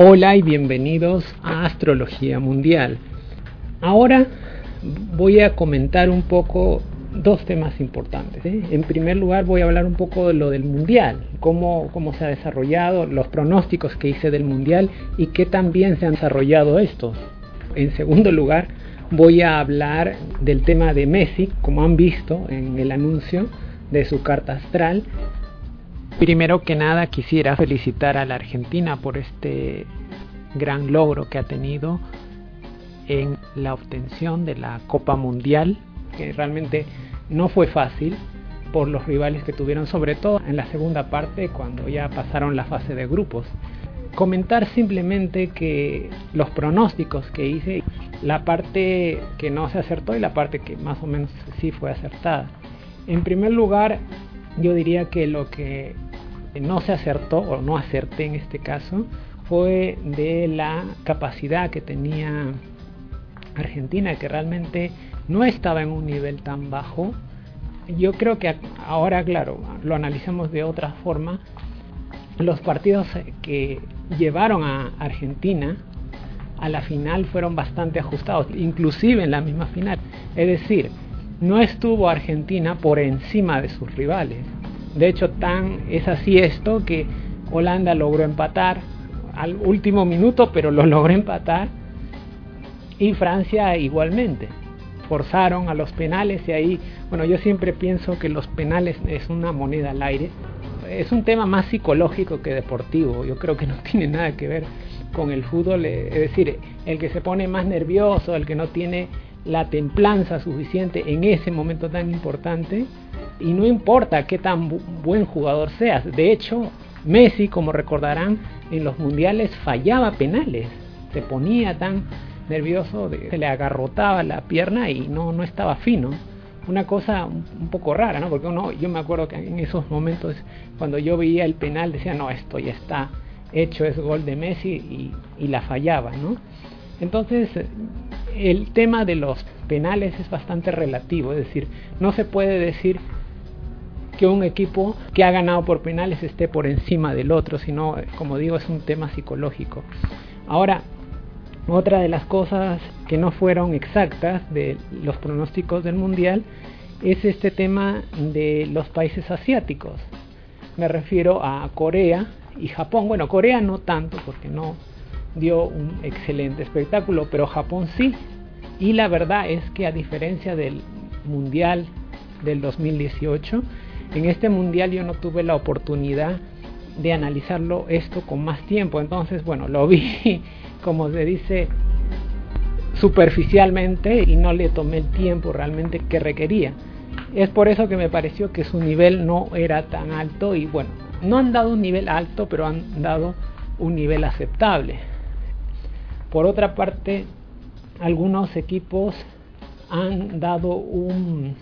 Hola y bienvenidos a Astrología Mundial. Ahora voy a comentar un poco dos temas importantes. ¿eh? En primer lugar voy a hablar un poco de lo del Mundial, cómo, cómo se ha desarrollado, los pronósticos que hice del Mundial y qué también se han desarrollado estos. En segundo lugar voy a hablar del tema de Messi, como han visto en el anuncio de su carta astral Primero que nada quisiera felicitar a la Argentina por este gran logro que ha tenido en la obtención de la Copa Mundial, que realmente no fue fácil por los rivales que tuvieron, sobre todo en la segunda parte cuando ya pasaron la fase de grupos. Comentar simplemente que los pronósticos que hice, la parte que no se acertó y la parte que más o menos sí fue acertada. En primer lugar, yo diría que lo que no se acertó o no acerté en este caso fue de la capacidad que tenía Argentina que realmente no estaba en un nivel tan bajo. Yo creo que ahora claro lo analizamos de otra forma. Los partidos que llevaron a Argentina a la final fueron bastante ajustados inclusive en la misma final. Es decir no estuvo Argentina por encima de sus rivales de hecho, tan es así esto que Holanda logró empatar al último minuto, pero lo logró empatar. Y Francia igualmente. Forzaron a los penales y ahí, bueno, yo siempre pienso que los penales es una moneda al aire. Es un tema más psicológico que deportivo. Yo creo que no tiene nada que ver con el fútbol. Es decir, el que se pone más nervioso, el que no tiene la templanza suficiente en ese momento tan importante, y no importa qué tan buen jugador seas. De hecho, Messi, como recordarán, en los mundiales fallaba penales. Se ponía tan nervioso, de, se le agarrotaba la pierna y no, no estaba fino. Una cosa un, poco rara, ¿no? Porque uno, yo me acuerdo que en esos momentos, cuando yo veía el penal, decía, no, esto ya está hecho, es gol de Messi y, y la fallaba, ¿no? Entonces, el tema de los penales es bastante relativo, es decir, no se puede decir que un equipo que ha ganado por penales esté por encima del otro, sino, como digo, es un tema psicológico. Ahora, otra de las cosas que no fueron exactas de los pronósticos del Mundial es este tema de los países asiáticos. Me refiero a Corea y Japón. Bueno, Corea no tanto porque no dio un excelente espectáculo, pero Japón sí. Y la verdad es que a diferencia del Mundial del 2018, en este mundial yo no tuve la oportunidad de analizarlo esto con más tiempo. Entonces, bueno, lo vi, como se dice, superficialmente y no le tomé el tiempo realmente que requería. Es por eso que me pareció que su nivel no era tan alto y bueno, no han dado un nivel alto, pero han dado un nivel aceptable. Por otra parte, algunos equipos han dado un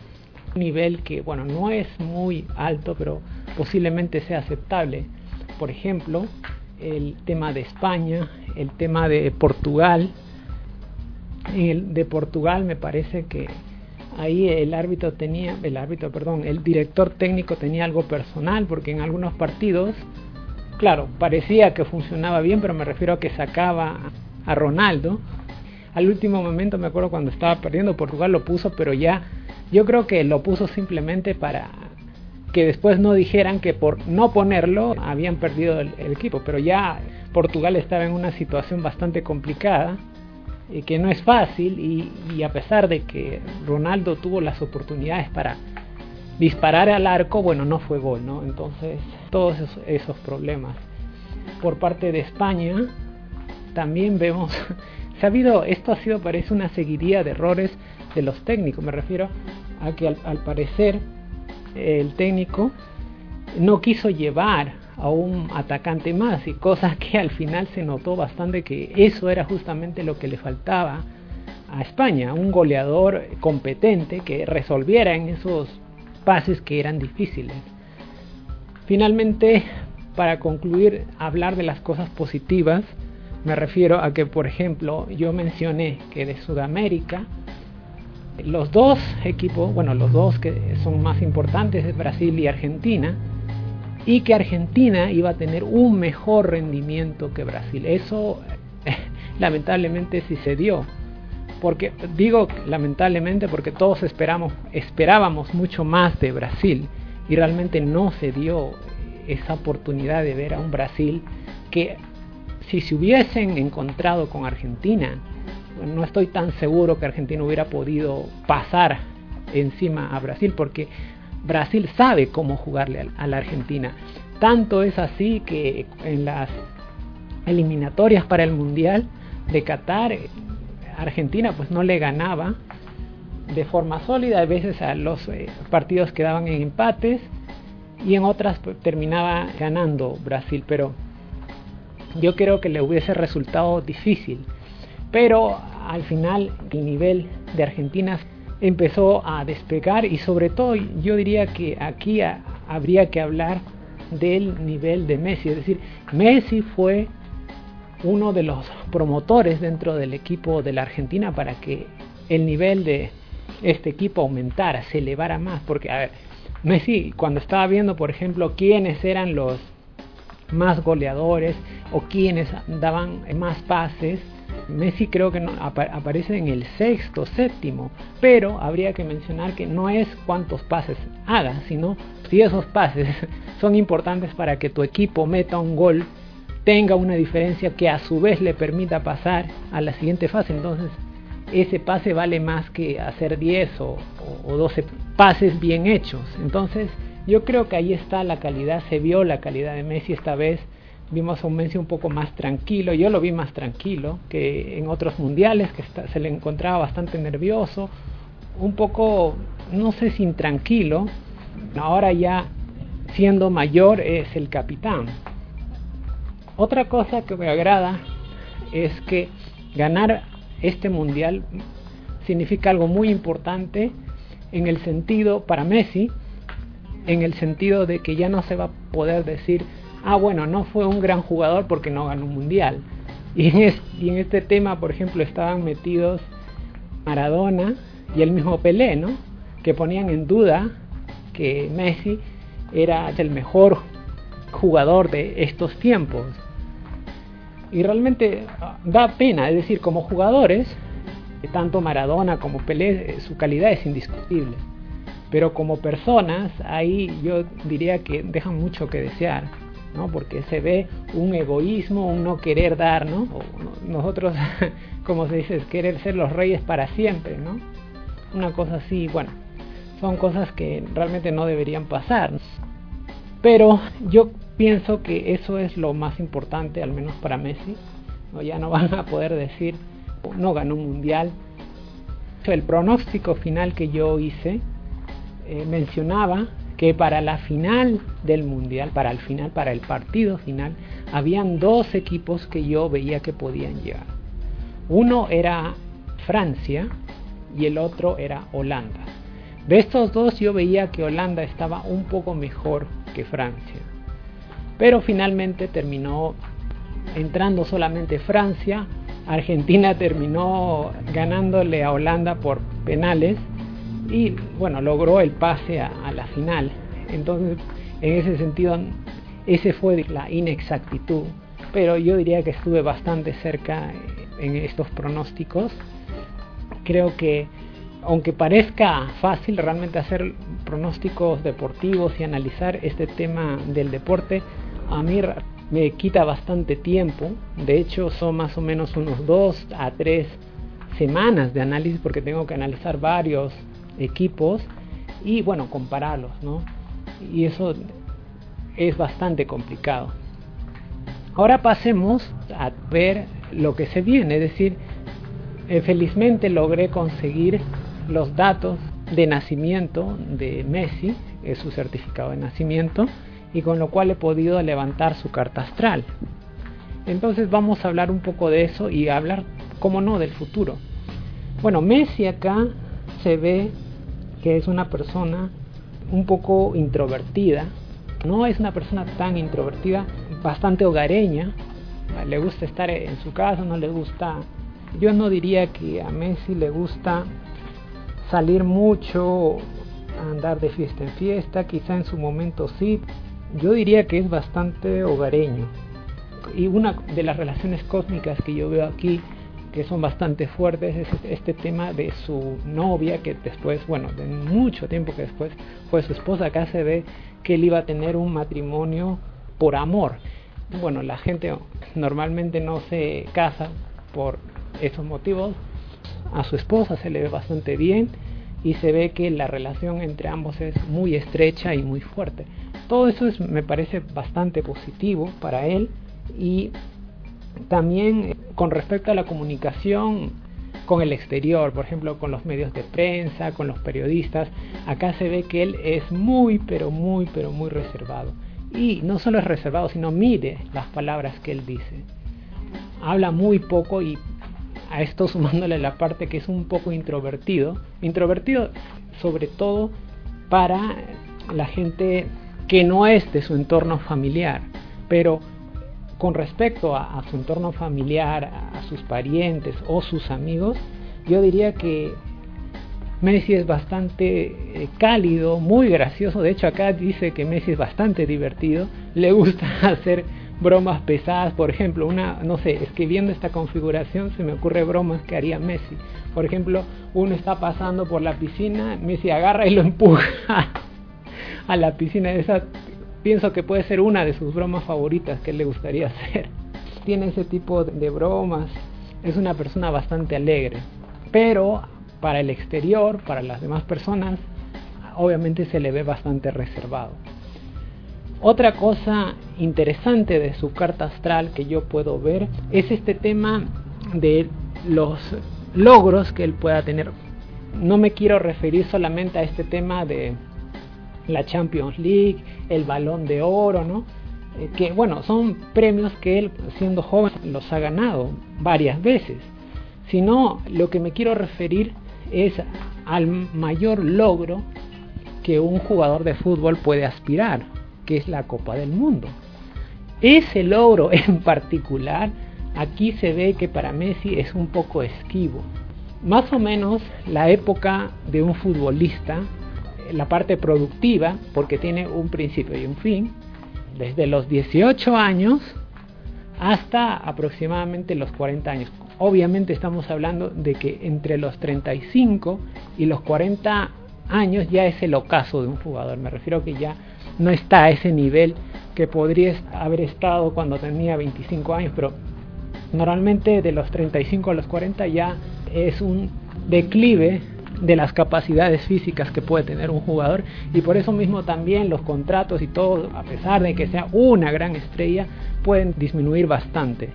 nivel que, bueno, no es muy alto, pero posiblemente sea aceptable. Por ejemplo, el tema de España, el tema de Portugal. El de Portugal me parece que ahí el árbitro tenía, el árbitro, perdón, el director técnico tenía algo personal porque en algunos partidos, claro, parecía que funcionaba bien, pero me refiero a que sacaba a Ronaldo. Al último momento me acuerdo cuando estaba perdiendo Portugal lo puso, pero ya yo creo que lo puso simplemente para que después no dijeran que por no ponerlo habían perdido el, equipo, pero ya Portugal estaba en una situación bastante complicada y que no es fácil y, a pesar de que Ronaldo tuvo las oportunidades para disparar al arco, bueno, no fue gol, ¿no? Entonces, todos esos, problemas. Por parte de España, también vemos, se ha habido, esto ha sido, parece una seguidilla de errores de los técnicos. Me refiero a que al, parecer el técnico no quiso llevar a un atacante más y cosas que al final se notó bastante que eso era justamente lo que le faltaba a España, un goleador competente que resolviera en esos pases que eran difíciles. Finalmente, para concluir, hablar de las cosas positivas, me refiero a que, por ejemplo, yo mencioné que de Sudamérica los dos equipos, bueno, los dos que son más importantes, Brasil y Argentina, y que Argentina iba a tener un mejor rendimiento que Brasil. Eso lamentablemente sí se dio. Porque digo lamentablemente porque todos esperamos, esperábamos mucho más de Brasil y realmente no se dio esa oportunidad de ver a un Brasil que si se hubiesen encontrado con Argentina, no estoy tan seguro que Argentina hubiera podido pasar encima a Brasil porque Brasil sabe cómo jugarle a la Argentina. Tanto es así que en las eliminatorias para el Mundial de Qatar, Argentina pues no le ganaba de forma sólida, a veces a los eh, partidos quedaban en empates y en otras pues, terminaba ganando Brasil, pero yo creo que le hubiese resultado difícil. Pero al final el nivel de Argentina empezó a despegar y sobre todo yo diría que aquí habría que hablar del nivel de Messi, es decir, Messi fue uno de los promotores dentro del equipo de la Argentina para que el nivel de este equipo aumentara, se elevara más, porque a ver, Messi cuando estaba viendo, por ejemplo, quiénes eran los más goleadores o quiénes daban más pases, Messi creo que no, aparece en el sexto, séptimo, pero habría que mencionar que no es cuántos pases haga, sino si esos pases son importantes para que tu equipo meta un gol, tenga una diferencia que a su vez le permita pasar a la siguiente fase. Entonces, ese pase vale más que hacer 10 o, o 12 pases bien hechos. Entonces, yo creo que ahí está la calidad, se vio la calidad de Messi esta vez vimos a un Messi un poco más tranquilo, yo lo vi más tranquilo que en otros mundiales, que se le encontraba bastante nervioso, un poco, no sé si intranquilo, ahora ya siendo mayor es el capitán. Otra cosa que me agrada es que ganar este mundial significa algo muy importante en el sentido, para Messi, en el sentido de que ya no se va a poder decir ah, bueno, no fue un gran jugador porque no ganó un mundial. Y en, este tema, por ejemplo, estaban metidos Maradona y el mismo Pelé, ¿no? Que ponían en duda que Messi era el mejor jugador de estos tiempos. Y realmente ah, da pena, es decir, como jugadores, tanto Maradona como Pelé, eh, su calidad es indiscutible. Pero como personas, ahí yo diría que dejan mucho que desear. Porque se ve un egoísmo, un no querer dar, ¿no? nosotros, como se dice, es querer ser los reyes para siempre, ¿no? Una cosa así, bueno, son cosas que realmente no deberían pasar. Pero yo pienso que eso es lo más importante, al menos para Messi. ¿no? Ya no van a poder decir, no ganó un mundial. El pronóstico final que yo hice eh, mencionaba que para la final del mundial, para el final, para el partido final, habían dos equipos que yo veía que podían llegar. Uno era Francia y el otro era Holanda. De estos dos yo veía que Holanda estaba un poco mejor que Francia. Pero finalmente terminó entrando solamente Francia. Argentina terminó ganándole a Holanda por penales y bueno, logró el pase a, la final. Entonces, en ese sentido, ese fue la inexactitud, pero yo diría que estuve bastante cerca en estos pronósticos. Creo que aunque parezca fácil realmente hacer pronósticos deportivos y analizar este tema del deporte, a mí me quita bastante tiempo. De hecho, son más o menos unos dos a tres semanas de análisis porque tengo que analizar varios equipos y bueno, compararlos, ¿no? Y eso es bastante complicado. Ahora pasemos a ver lo que se viene, es decir, eh, felizmente logré conseguir los datos de nacimiento de Messi, es su certificado de nacimiento, y con lo cual he podido levantar su carta astral. Entonces vamos a hablar un poco de eso y hablar, como no, del futuro. Bueno, Messi acá se ve que es una persona un poco introvertida. No es una persona tan introvertida, bastante hogareña. Le gusta estar en su casa, no le gusta... Yo no diría que a Messi le gusta salir mucho, andar de fiesta en fiesta, quizá en su momento sí. yo diría que es bastante hogareño. Y una de las relaciones cósmicas que yo veo aquí, que son bastante fuertes, es este tema de su novia, que después, bueno, de mucho tiempo que después fue su esposa. Acá se ve que él iba a tener un matrimonio por amor. Bueno, la gente normalmente no se casa por esos motivos. A su esposa se le ve bastante bien y se ve que la relación entre ambos es muy estrecha y muy fuerte. Todo eso es, me parece bastante positivo para él y también con respecto a la comunicación con el exterior, por ejemplo, con los medios de prensa, con los periodistas, acá se ve que él es muy, pero muy, pero muy reservado. Y no solo es reservado, sino mide las palabras que él dice. Habla muy poco y a esto sumándole la parte que es un poco introvertido. Introvertido sobre todo para la gente que no es de su entorno familiar, pero con respecto a, su entorno familiar, a, sus parientes o sus amigos, yo diría que Messi es bastante eh, cálido, muy gracioso. De hecho, acá dice que Messi es bastante divertido. Le gusta hacer bromas pesadas, por ejemplo, una, no sé, es que viendo esta configuración se me ocurre bromas que haría Messi. Por ejemplo, uno está pasando por la piscina, Messi agarra y lo empuja a la piscina. Esa pienso que puede ser una de sus bromas favoritas que le gustaría hacer. Tiene ese tipo de bromas, es una persona bastante alegre, pero para el exterior, para las demás personas, obviamente se le ve bastante reservado. Otra cosa interesante de su carta astral que yo puedo ver es este tema de los logros que él pueda tener. No me quiero referir solamente a este tema de la Champions League, el Balón de Oro, ¿no? Eh, que bueno, son premios que él siendo joven los ha ganado varias veces. Sino lo que me quiero referir es al mayor logro que un jugador de fútbol puede aspirar, que es la Copa del Mundo. Ese logro en particular, aquí se ve que para Messi es un poco esquivo. Más o menos la época de un futbolista la parte productiva, porque tiene un principio y un fin, desde los 18 años hasta aproximadamente los 40 años. Obviamente estamos hablando de que entre los 35 y los 40 años ya es el ocaso de un jugador. Me refiero que ya no está a ese nivel que podría haber estado cuando tenía 25 años, pero normalmente de los 35 a los 40 ya es un declive de las capacidades físicas que puede tener un jugador y por eso mismo también los contratos y todo, a pesar de que sea una gran estrella, pueden disminuir bastante.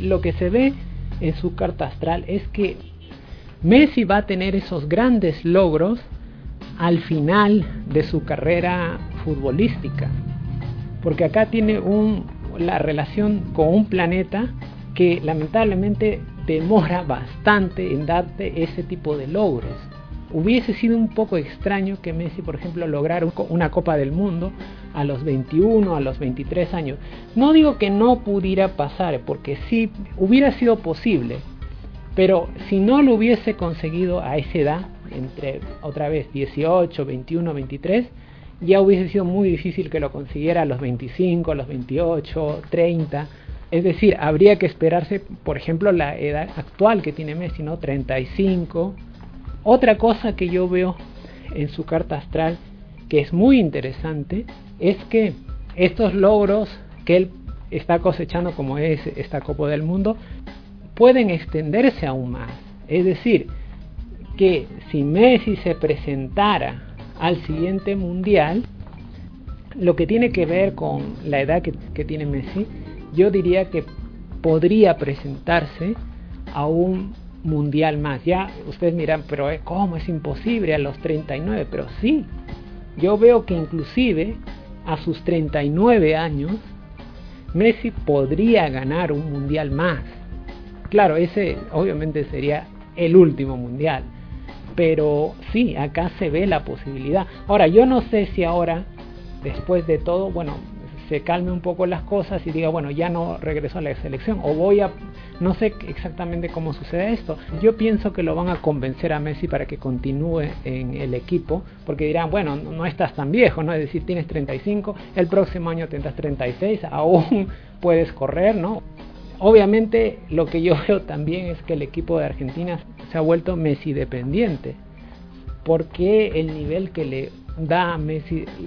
Lo que se ve en su carta astral es que Messi va a tener esos grandes logros al final de su carrera futbolística, porque acá tiene un, la relación con un planeta que lamentablemente demora bastante en darte ese tipo de logros. Hubiese sido un poco extraño que Messi, por ejemplo, lograra una Copa del Mundo a los 21, a los 23 años. No digo que no pudiera pasar, porque sí hubiera sido posible, pero si no lo hubiese conseguido a esa edad, entre otra vez 18, 21, 23, ya hubiese sido muy difícil que lo consiguiera a los 25, a los 28, 30 es decir, habría que esperarse, por ejemplo, la edad actual que tiene Messi, ¿no? 35. Otra cosa que yo veo en su carta astral que es muy interesante es que estos logros que él está cosechando como es esta Copa del Mundo pueden extenderse aún más. Es decir, que si Messi se presentara al siguiente mundial, lo que tiene que ver con la edad que, que tiene Messi, yo diría que podría presentarse a un mundial más. Ya ustedes miran, pero eh, ¿cómo es imposible a los 39? Pero sí, yo veo que inclusive a sus 39 años, Messi podría ganar un mundial más. Claro, ese obviamente sería el último mundial. Pero sí, acá se ve la posibilidad. Ahora, yo no sé si ahora, después de todo, bueno, se calme un poco las cosas y diga, bueno, ya no regreso a la selección o voy a, no sé exactamente cómo sucede esto. Yo pienso que lo van a convencer a Messi para que continúe en el equipo, porque dirán, bueno, no estás tan viejo, ¿no? Es decir, tienes 35, el próximo año tendrás 36, aún puedes correr, ¿no? Obviamente lo que yo veo también es que el equipo de Argentina se ha vuelto Messi dependiente, porque el nivel que le da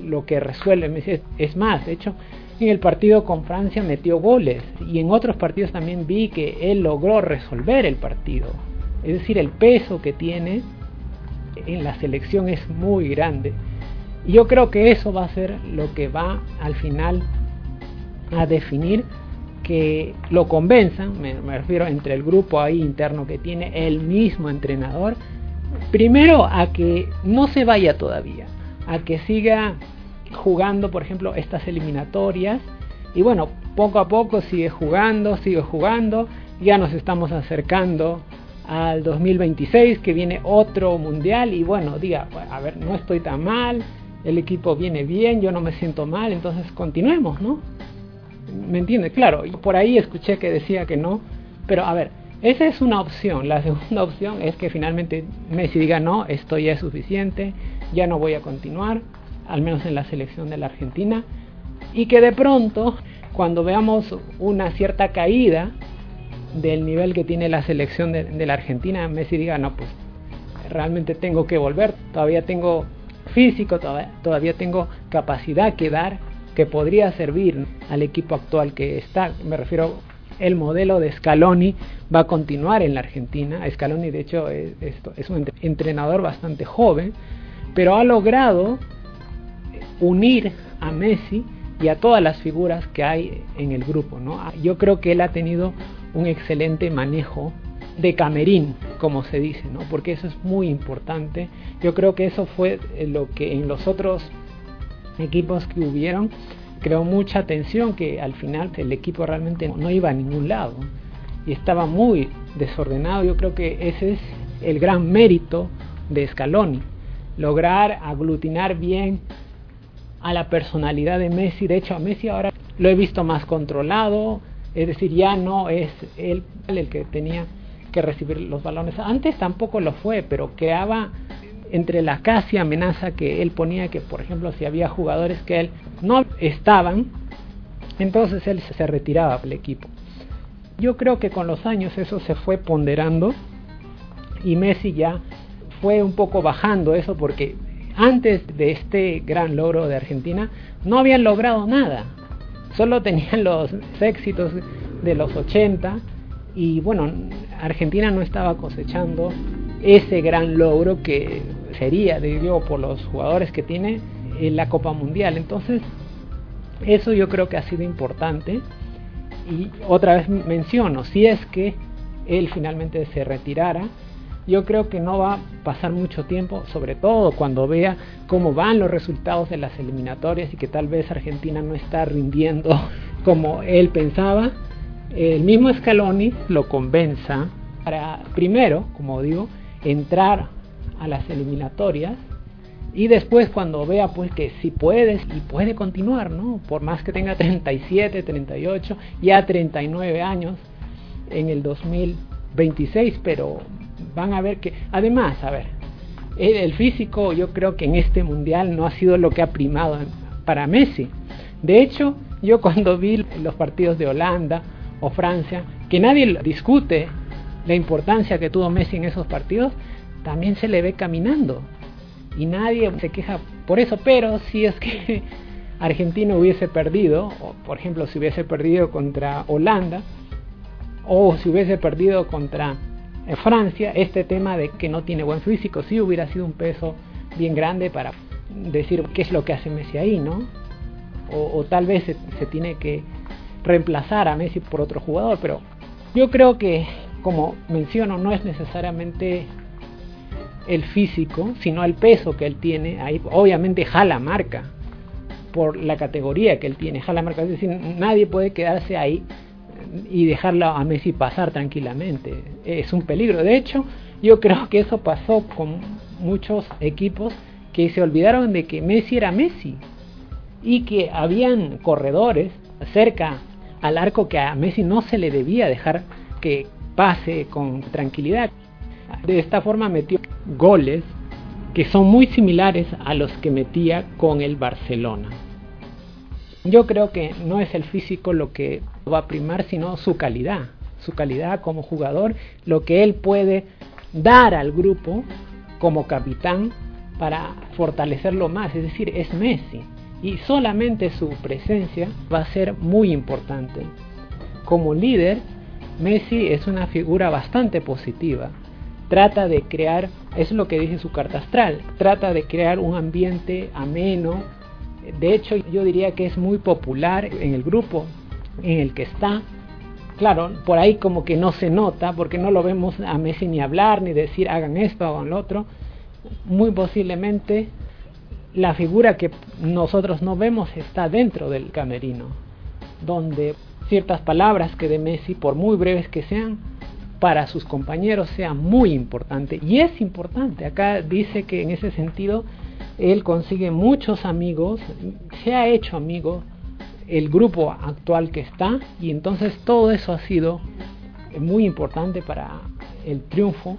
lo que resuelve Messi es, más, de hecho en el partido con Francia metió goles y en otros partidos también vi que él logró resolver el partido, es decir, el peso que tiene en la selección es muy grande. Y yo creo que eso va a ser lo que va al final a definir que lo convenzan, me, refiero entre el grupo ahí interno que tiene el mismo entrenador, primero a que no se vaya todavía, a que siga jugando, por ejemplo, estas eliminatorias. Y bueno, poco a poco sigue jugando, sigue jugando. Ya nos estamos acercando al 2026, que viene otro mundial. Y bueno, diga, a ver, no estoy tan mal, el equipo viene bien, yo no me siento mal, entonces continuemos, ¿no? ¿Me entiende? Claro, por ahí escuché que decía que no, pero a ver, esa es una opción. La segunda opción es que finalmente Messi diga no, esto ya es suficiente, ya no voy a continuar, al menos en la selección de la Argentina, y que de pronto, cuando veamos una cierta caída del nivel que tiene la selección de, la Argentina, Messi diga no, pues realmente tengo que volver, todavía tengo físico, todavía, todavía tengo capacidad que dar que podría servir al equipo actual que está. Me refiero, el modelo de Scaloni va a continuar en la Argentina. Scaloni, de hecho, es, es un entrenador bastante joven, pero ha logrado unir a Messi y a todas las figuras que hay en el grupo. ¿no? Yo creo que él ha tenido un excelente manejo de camerín, como se dice, ¿no? porque eso es muy importante. Yo creo que eso fue lo que en los otros equipos que hubieron, creó mucha tensión que al final el equipo realmente no iba a ningún lado y estaba muy desordenado. Yo creo que ese es el gran mérito de Scaloni, lograr aglutinar bien a la personalidad de Messi. De hecho, a Messi ahora lo he visto más controlado, es decir, ya no es él el que tenía que recibir los balones. Antes tampoco lo fue, pero creaba entre la casi amenaza que él ponía que, por ejemplo, si había jugadores que él no estaban, entonces él se retiraba del equipo. Yo creo que con los años eso se fue ponderando y Messi ya fue un poco bajando eso porque antes de este gran logro de Argentina no habían logrado nada. Solo tenían los éxitos de los 80 y bueno, Argentina no estaba cosechando ese gran logro que sería, digo, por los jugadores que tiene en la Copa Mundial. Entonces, eso yo creo que ha sido importante. Y otra vez menciono, si es que él finalmente se retirara, yo creo que no va a pasar mucho tiempo, sobre todo cuando vea cómo van los resultados de las eliminatorias y que tal vez Argentina no está rindiendo como él pensaba, el mismo Scaloni lo convenza para, primero, como digo, entrar a las eliminatorias y después cuando vea pues que si puedes y puede continuar, ¿no? Por más que tenga 37, 38, ya 39 años en el 2026, pero van a ver que además, a ver, el, físico yo creo que en este mundial no ha sido lo que ha primado para Messi. De hecho, yo cuando vi los partidos de Holanda o Francia, que nadie discute la importancia que tuvo Messi en esos partidos, también se le ve caminando. Y nadie se queja por eso, pero si es que Argentina hubiese perdido, o por ejemplo si hubiese perdido contra Holanda, o si hubiese perdido contra eh, Francia, este tema de que no tiene buen físico, sí hubiera sido un peso bien grande para decir qué es lo que hace Messi ahí, ¿no? O, tal vez se, se tiene que reemplazar a Messi por otro jugador, pero yo creo que, como menciono, no es necesariamente el físico, sino el peso que él tiene. Ahí obviamente jala marca por la categoría que él tiene, jala marca. Es decir, nadie puede quedarse ahí y dejarlo a Messi pasar tranquilamente. Es un peligro. De hecho, yo creo que eso pasó con muchos equipos que se olvidaron de que Messi era Messi y que habían corredores cerca al arco que a Messi no se le debía dejar que pase con tranquilidad. De esta forma metió goles que son muy similares a los que metía con el Barcelona. Yo creo que no es el físico lo que va a primar, sino su calidad, su calidad como jugador, lo que él puede dar al grupo como capitán para fortalecerlo más, es decir, es Messi y solamente su presencia va a ser muy importante. Como líder, Messi es una figura bastante positiva. Trata de crear, es lo que dice su carta astral, trata de crear un ambiente ameno. De hecho, yo diría que es muy popular en el grupo en el que está. Claro, por ahí como que no se nota, porque no lo vemos a Messi ni hablar, ni decir hagan esto, hagan lo otro. Muy posiblemente la figura que nosotros no vemos está dentro del camerino, donde ciertas palabras que de Messi, por muy breves que sean, para sus compañeros sea muy importante. Y es importante, acá dice que en ese sentido él consigue muchos amigos, se ha hecho amigo el grupo actual que está y entonces todo eso ha sido muy importante para el triunfo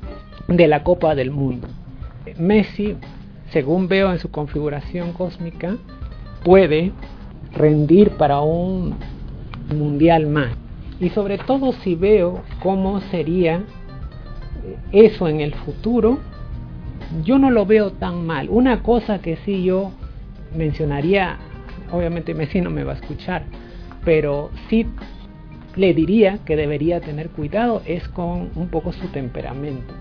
de la Copa del Mundo. Messi según veo en su configuración cósmica, puede rendir para un mundial más. Y sobre todo si veo cómo sería eso en el futuro, yo no lo veo tan mal. Una cosa que sí yo mencionaría, obviamente Messi no me va a escuchar, pero sí le diría que debería tener cuidado es con un poco su temperamento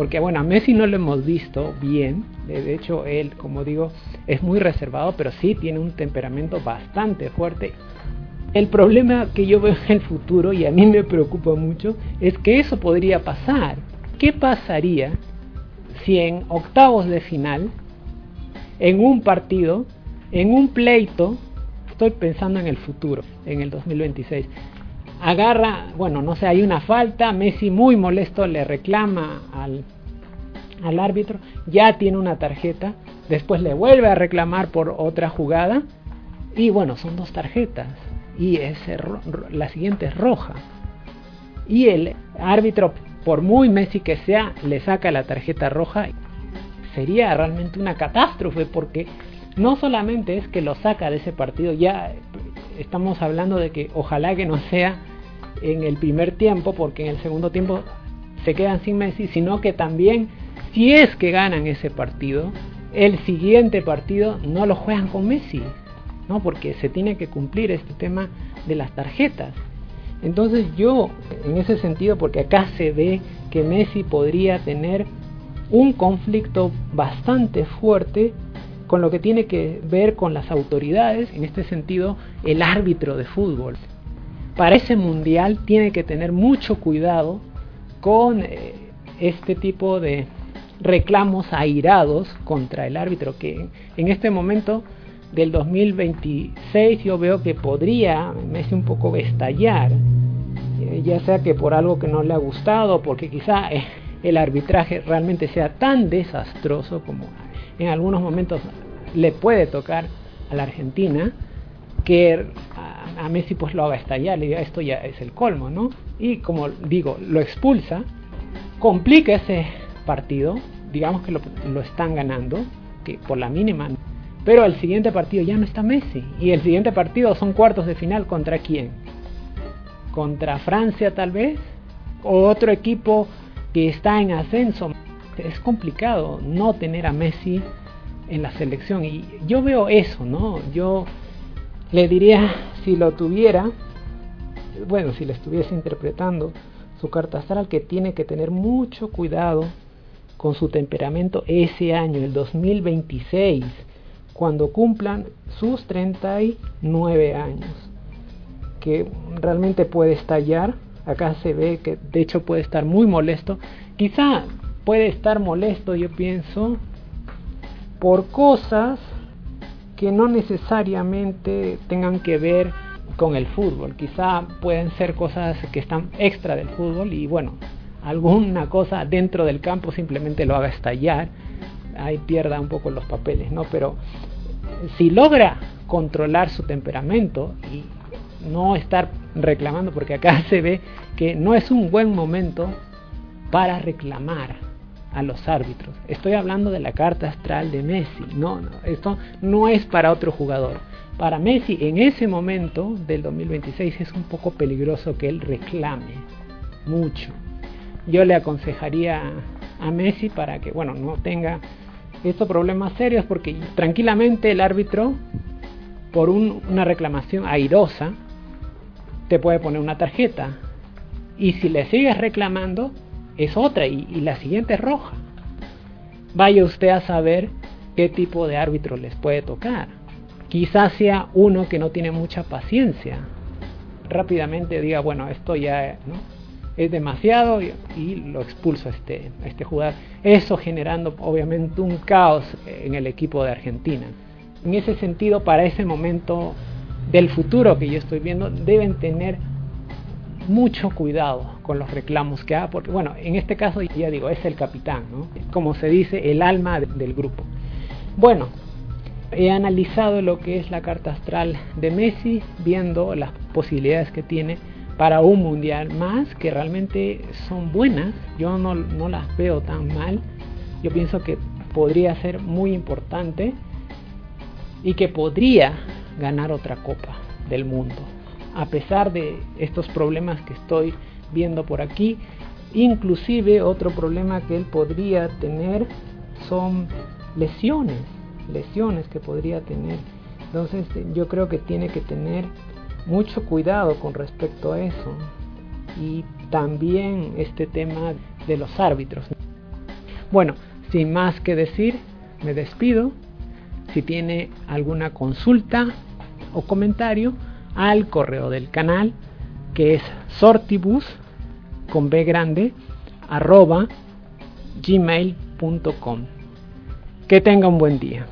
porque bueno, a Messi no lo hemos visto bien, de hecho él, como digo, es muy reservado, pero sí tiene un temperamento bastante fuerte. El problema que yo veo en el futuro, y a mí me preocupa mucho, es que eso podría pasar. ¿Qué pasaría si en octavos de final, en un partido, en un pleito, estoy pensando en el futuro, en el 2026, agarra, bueno, no sé, hay una falta, Messi muy molesto le reclama al, al árbitro, ya tiene una tarjeta, después le vuelve a reclamar por otra jugada y bueno, son dos tarjetas y ese, la siguiente es roja. Y el árbitro, por muy Messi que sea, le saca la tarjeta roja. Sería realmente una catástrofe porque no solamente es que lo saca de ese partido, ya estamos hablando de que ojalá que no sea en el primer tiempo, porque en el segundo tiempo se quedan sin Messi, sino que también si es que ganan ese partido, el siguiente partido no lo juegan con Messi, ¿no? Porque se tiene que cumplir este tema de las tarjetas. Entonces yo, en ese sentido, porque acá se ve que Messi podría tener un conflicto bastante fuerte con lo que tiene que ver con las autoridades, en este sentido el árbitro de fútbol. Para ese mundial tiene que tener mucho cuidado con eh, este tipo de reclamos airados contra el árbitro que en este momento del 2026 yo veo que podría Messi un poco estallar eh, ya sea que por algo que no le ha gustado porque quizá eh, el arbitraje realmente sea tan desastroso como en algunos momentos le puede tocar a la Argentina que a, Messi pues lo haga estallar, le diga esto ya es el colmo, ¿no? Y como digo, lo expulsa, complica ese partido, digamos que lo, están ganando, que por la mínima, pero el siguiente partido ya no está Messi, y el siguiente partido son cuartos de final contra quién? Contra Francia tal vez, o otro equipo que está en ascenso. Es complicado no tener a Messi en la selección y yo veo eso, ¿no? Yo le diría, si lo tuviera, bueno, si le estuviese interpretando su carta astral, que tiene que tener mucho cuidado con su temperamento ese año, el 2026, cuando cumplan sus 39 años, que realmente puede estallar. Acá se ve que de hecho puede estar muy molesto. Quizá puede estar molesto, yo pienso, por cosas que no necesariamente tengan que ver con el fútbol. Quizá pueden ser cosas que están extra del fútbol y bueno, alguna cosa dentro del campo simplemente lo haga estallar, ahí pierda un poco los papeles, ¿no? Pero si logra controlar su temperamento y no estar reclamando, porque acá se ve que no es un buen momento para reclamar a los árbitros. Estoy hablando de la carta astral de Messi. No, no, esto no es para otro jugador. Para Messi en ese momento del 2026 es un poco peligroso que él reclame mucho. Yo le aconsejaría a Messi para que, bueno, no tenga estos problemas serios porque tranquilamente el árbitro por una reclamación airosa te puede poner una tarjeta y si le sigues reclamando es otra y, la siguiente es roja. Vaya usted a saber qué tipo de árbitro les puede tocar. Quizás sea uno que no tiene mucha paciencia. Rápidamente diga, bueno, esto ya es demasiado y, lo expulso a este, este jugador. Eso generando obviamente un caos en el equipo de Argentina. En ese sentido, para ese momento del futuro que yo estoy viendo, deben tener mucho cuidado con los reclamos que haga, porque bueno, en este caso ya digo, es el capitán, ¿no? como se dice, el alma del grupo. Bueno, he analizado lo que es la carta astral de Messi, viendo las posibilidades que tiene para un mundial más, que realmente son buenas, yo no, no las veo tan mal, yo pienso que podría ser muy importante y que podría ganar otra copa del mundo a pesar de estos problemas que estoy viendo por aquí. Inclusive otro problema que él podría tener son lesiones, lesiones que podría tener. Entonces yo creo que tiene que tener mucho cuidado con respecto a eso. Y también este tema de los árbitros. Bueno, sin más que decir, me despido. Si tiene alguna consulta o comentario, al correo del canal que es sortibus con b grande arroba gmail.com que tenga un buen día